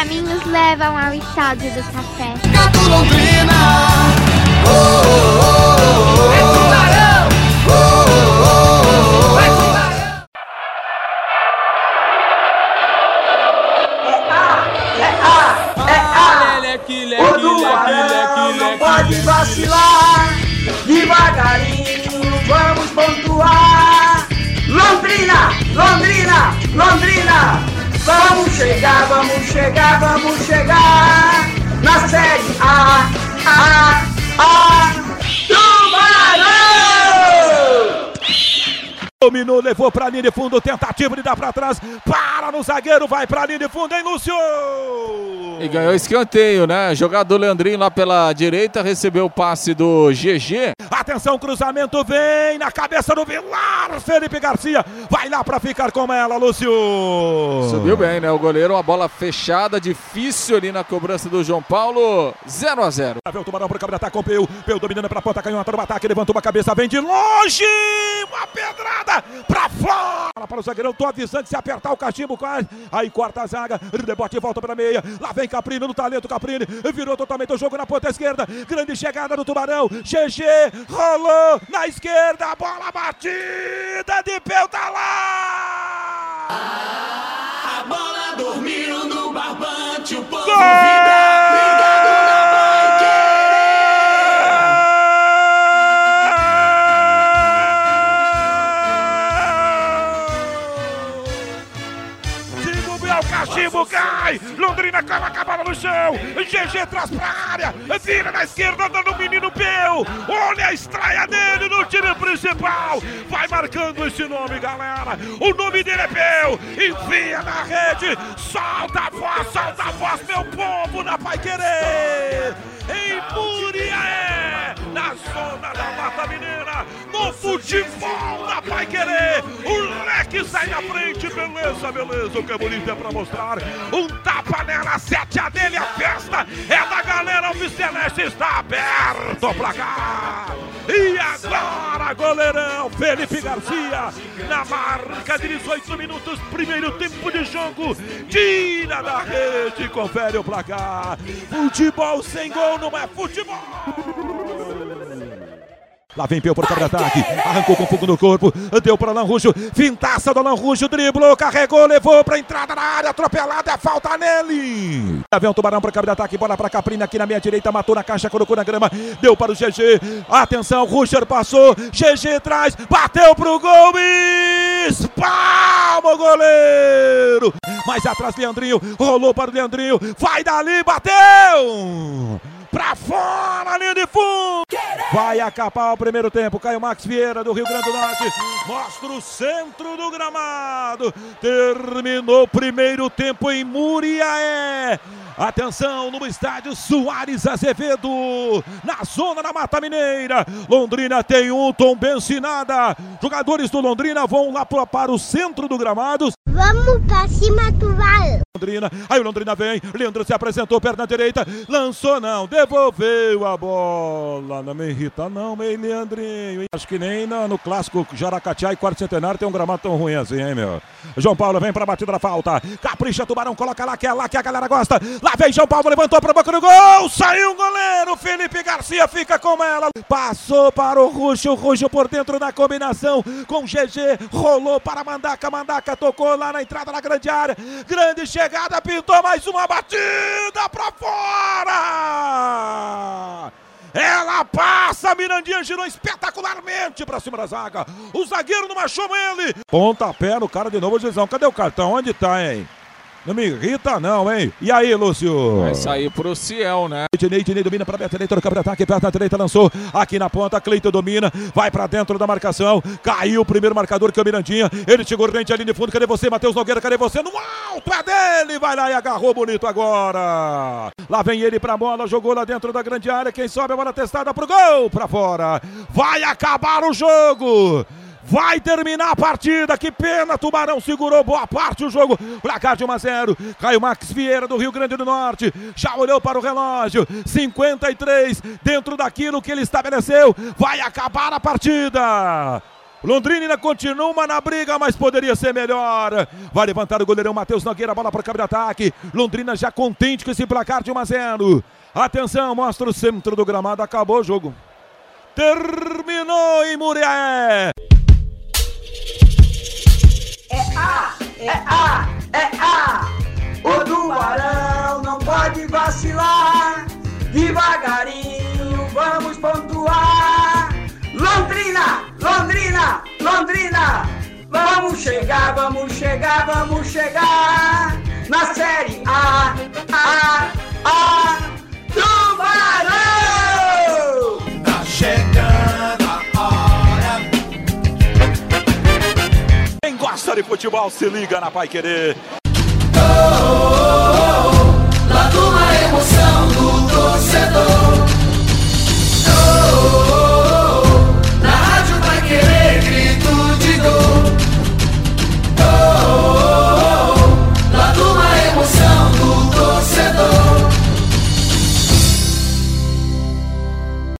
caminhos levam ao estádio do café. O Tubarão não pode vacilar. Devagarinho vamos pontuar. Londrina, Londrina, Londrina. Vamos chegar, vamos chegar, vamos Dominou, levou pra linha de fundo, tentativa de dar pra trás, para no zagueiro, vai pra linha de fundo, hein, Lúcio? E ganhou escanteio, né? Jogador Leandrinho lá pela direita recebeu o passe do GG. Atenção, cruzamento vem na cabeça do Vilar, Felipe Garcia, vai lá pra ficar com ela, Lúcio. Subiu bem, né? O goleiro, uma bola fechada, difícil ali na cobrança do João Paulo. 0 a 0 Lá vem o Tubarão pro câmera ataque com o Peu, Peu dominando pra ponta, canhota no ataque, levantou uma cabeça, vem de longe, uma pedrada pra fora. Para o zagueirão, tô avisando se apertar o cachimbo quase. Aí corta a zaga, rebote e volta pra meia. Lá vem Caprino no talento, Caprini virou totalmente o jogo na ponta esquerda. Grande chegada do Tubarão. GG rolou na esquerda, bola batida de Peu tá lá. A bola dormiu no barbante, o povo Gol! Cai. Londrina coloca a bola no chão. GG traz pra área. Vira na esquerda, dando o menino Peu. Olha a estreia dele no time principal. Vai marcando esse nome, galera. O nome dele é Peu. Enfia na rede. Solta a voz, solta a voz, meu povo, na Pai Querer. Em Muriaé, na zona da Mata Mineira. No futebol da Pai Beleza, beleza. O que é bonito é pra mostrar. Um tapa nela, sete a dele. A festa é da galera. O Celeste está aberto o placar. E agora, goleirão Felipe Garcia, na marca de 18 minutos, primeiro tempo de jogo, tira da rede, confere o placar. Futebol sem gol não é futebol. Lá vem Peu por contra-ataque, arrancou com fogo no corpo, deu para Alan Ruxo, fintaça do Alan Ruxo, driblou, carregou, levou para entrada na área, atropelada, é falta nele. Lá vem o Tubarão para cabe ataque, bola para Caprina aqui na minha direita, matou na caixa, colocou na grama, deu para o GG, atenção, Ruxer passou, GG traz, bateu pro gol, espalma o goleiro. Mais atrás, Leandrinho, rolou para o Leandrinho, vai dali, bateu! Pra fora, linha de fundo! Vai acapar o primeiro tempo. Caio Max Vieira do Rio Grande do Norte. Mostra o centro do gramado. Terminou o primeiro tempo em Muriaé. Atenção no estádio Soares Azevedo. Na zona da Mata Mineira. Londrina tem um tombense nada. Jogadores do Londrina vão lá para o centro do gramado. Vamos pra cima, Tubarão. Londrina, aí o Londrina vem, Leandro se apresentou, perna direita, lançou não, devolveu a bola, não me irrita não, meio Leandrinho, acho que nem no, no clássico Jaracatiá e quarto centenário tem um gramado tão ruim assim, hein meu? João Paulo vem pra batida da falta, capricha Tubarão, coloca lá que é lá que a galera gosta, lá vem João Paulo, levantou pra boca do gol, saiu o goleiro, Felipe Garcia fica com ela, passou para o Ruxo, o Ruxo por dentro da combinação com GG, rolou para Mandaca, Mandaca tocou lá na entrada da grande área, grande chegada, pintou mais uma batida pra fora! Ela passa, Mirandinha girou espetacularmente pra cima da zaga. O zagueiro não achou ele. Pontapé no cara de novo, Gizão. Cadê o cartão? Onde tá, hein? Não me irrita, não, hein? E aí, Lúcio? Vai sair pro Ciel, né? Ednei, Ednei domina para Beto Eleitor, câmera ataque, perto na direita, lançou aqui na ponta, Cleiton domina, vai para dentro da marcação, caiu o primeiro marcador que é o Mirandinha, ele chegou rente ali de fundo, cadê você, Matheus Nogueira, cadê você? No alto, é dele, vai lá e agarrou bonito agora. Lá vem ele pra bola, jogou lá dentro da grande área, quem sobe a bola testada pro gol, pra fora. Vai acabar o jogo. Vai terminar a partida, que pena, Tubarão segurou boa parte do jogo, placar de 1 a 0, Caio Max Vieira do Rio Grande do Norte, já olhou para o relógio, 53, dentro daquilo que ele estabeleceu, vai acabar a partida, Londrina continua na briga, mas poderia ser melhor. Vai levantar o goleirão Matheus Nogueira, bola para o de ataque. Londrina já contente com esse placar de 1 a 0. Atenção, mostra o centro do gramado, acabou o jogo. Terminou em Murié. A, é A, é A. O Tubarão não pode vacilar. Devagarinho vamos pontuar. Londrina, Londrina, Londrina. Vamos chegar, vamos chegar, vamos chegar. Na Série A, A, A. gosta de futebol, se liga na Pai Querer. Oh, oh, oh, oh, lá de uma emoção do torcedor.